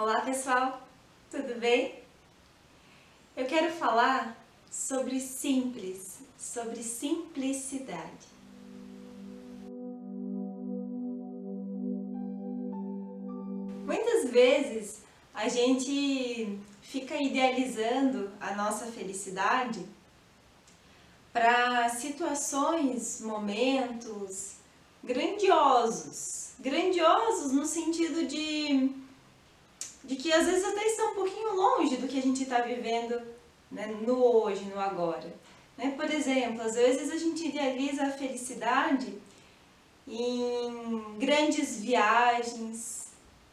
Olá pessoal, tudo bem? Eu quero falar sobre simples, sobre simplicidade. Muitas vezes a gente fica idealizando a nossa felicidade para situações, momentos grandiosos. Grandiosos no sentido de de que às vezes até estão um pouquinho longe do que a gente está vivendo né, no hoje, no agora. Né? Por exemplo, às vezes a gente idealiza a felicidade em grandes viagens,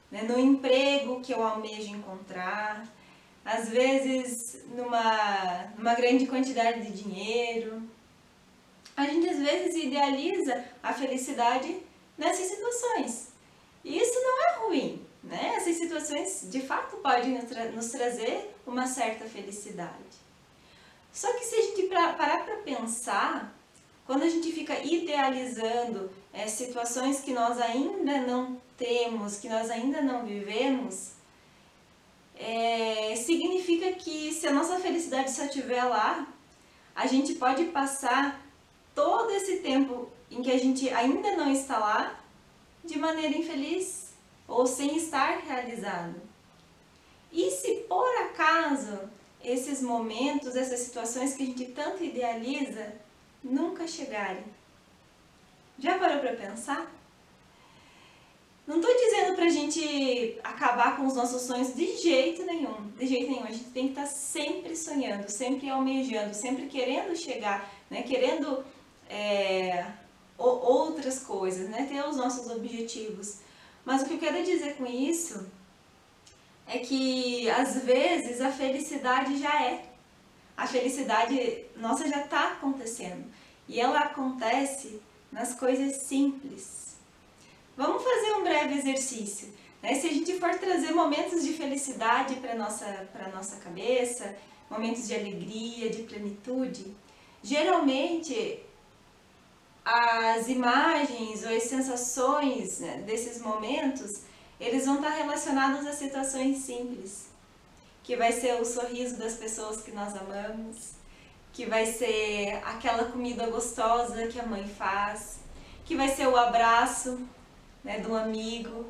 né, no emprego que eu almejo encontrar, às vezes numa, numa grande quantidade de dinheiro. A gente às vezes idealiza a felicidade nessas situações. E isso não é ruim, né? Essas situações de fato podem nos, tra nos trazer uma certa felicidade. Só que se a gente parar para pensar, quando a gente fica idealizando é, situações que nós ainda não temos, que nós ainda não vivemos, é, significa que se a nossa felicidade só estiver lá, a gente pode passar todo esse tempo em que a gente ainda não está lá de maneira infeliz ou sem estar realizado. E se por acaso esses momentos, essas situações que a gente tanto idealiza, nunca chegarem? Já parou para pensar? Não estou dizendo para a gente acabar com os nossos sonhos de jeito nenhum, de jeito nenhum. A gente tem que estar tá sempre sonhando, sempre almejando, sempre querendo chegar, né? querendo é, outras coisas, né? ter os nossos objetivos. Mas o que eu quero dizer com isso é que às vezes a felicidade já é. A felicidade nossa já está acontecendo. E ela acontece nas coisas simples. Vamos fazer um breve exercício. Né? Se a gente for trazer momentos de felicidade para a nossa, nossa cabeça, momentos de alegria, de plenitude, geralmente as imagens ou as sensações né, desses momentos, eles vão estar relacionados a situações simples, que vai ser o sorriso das pessoas que nós amamos, que vai ser aquela comida gostosa que a mãe faz, que vai ser o abraço né, um amigo,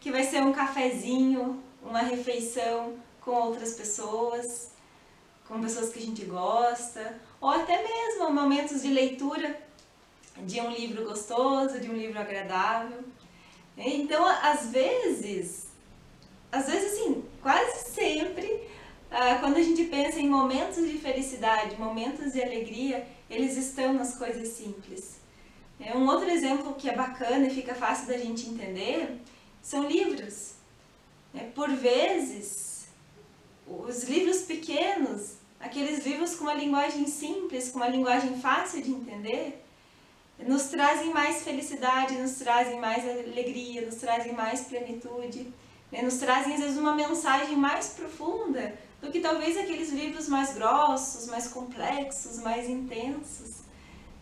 que vai ser um cafezinho, uma refeição com outras pessoas, com pessoas que a gente gosta, ou até mesmo momentos de leitura de um livro gostoso, de um livro agradável. Então, às vezes, às vezes assim, quase sempre, ah, quando a gente pensa em momentos de felicidade, momentos de alegria, eles estão nas coisas simples. É, um outro exemplo que é bacana e fica fácil da gente entender são livros. É, por vezes, os livros pequenos, aqueles livros com uma linguagem simples, com uma linguagem fácil de entender, nos trazem mais felicidade, nos trazem mais alegria, nos trazem mais plenitude, né? nos trazem às vezes uma mensagem mais profunda do que talvez aqueles livros mais grossos, mais complexos, mais intensos.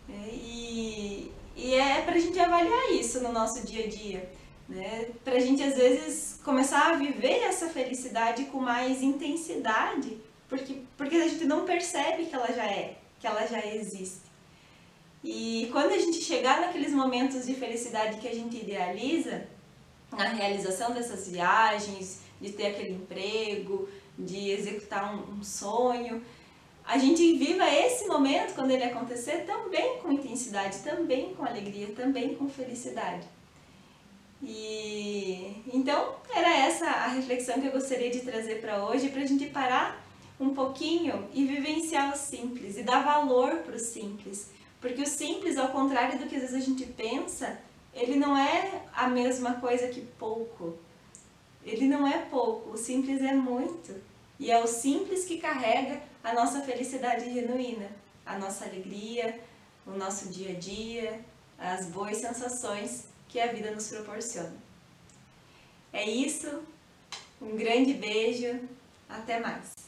Né? E, e é para a gente avaliar isso no nosso dia a dia, né? para a gente às vezes começar a viver essa felicidade com mais intensidade, porque, porque a gente não percebe que ela já é, que ela já existe. E quando a gente chegar naqueles momentos de felicidade que a gente idealiza, na realização dessas viagens, de ter aquele emprego, de executar um, um sonho, a gente viva esse momento, quando ele acontecer, também com intensidade, também com alegria, também com felicidade. E então era essa a reflexão que eu gostaria de trazer para hoje, para a gente parar um pouquinho e vivenciar o simples e dar valor para o simples porque o simples, ao contrário do que às vezes a gente pensa, ele não é a mesma coisa que pouco. Ele não é pouco, o simples é muito. E é o simples que carrega a nossa felicidade genuína, a nossa alegria, o nosso dia a dia, as boas sensações que a vida nos proporciona. É isso, um grande beijo, até mais!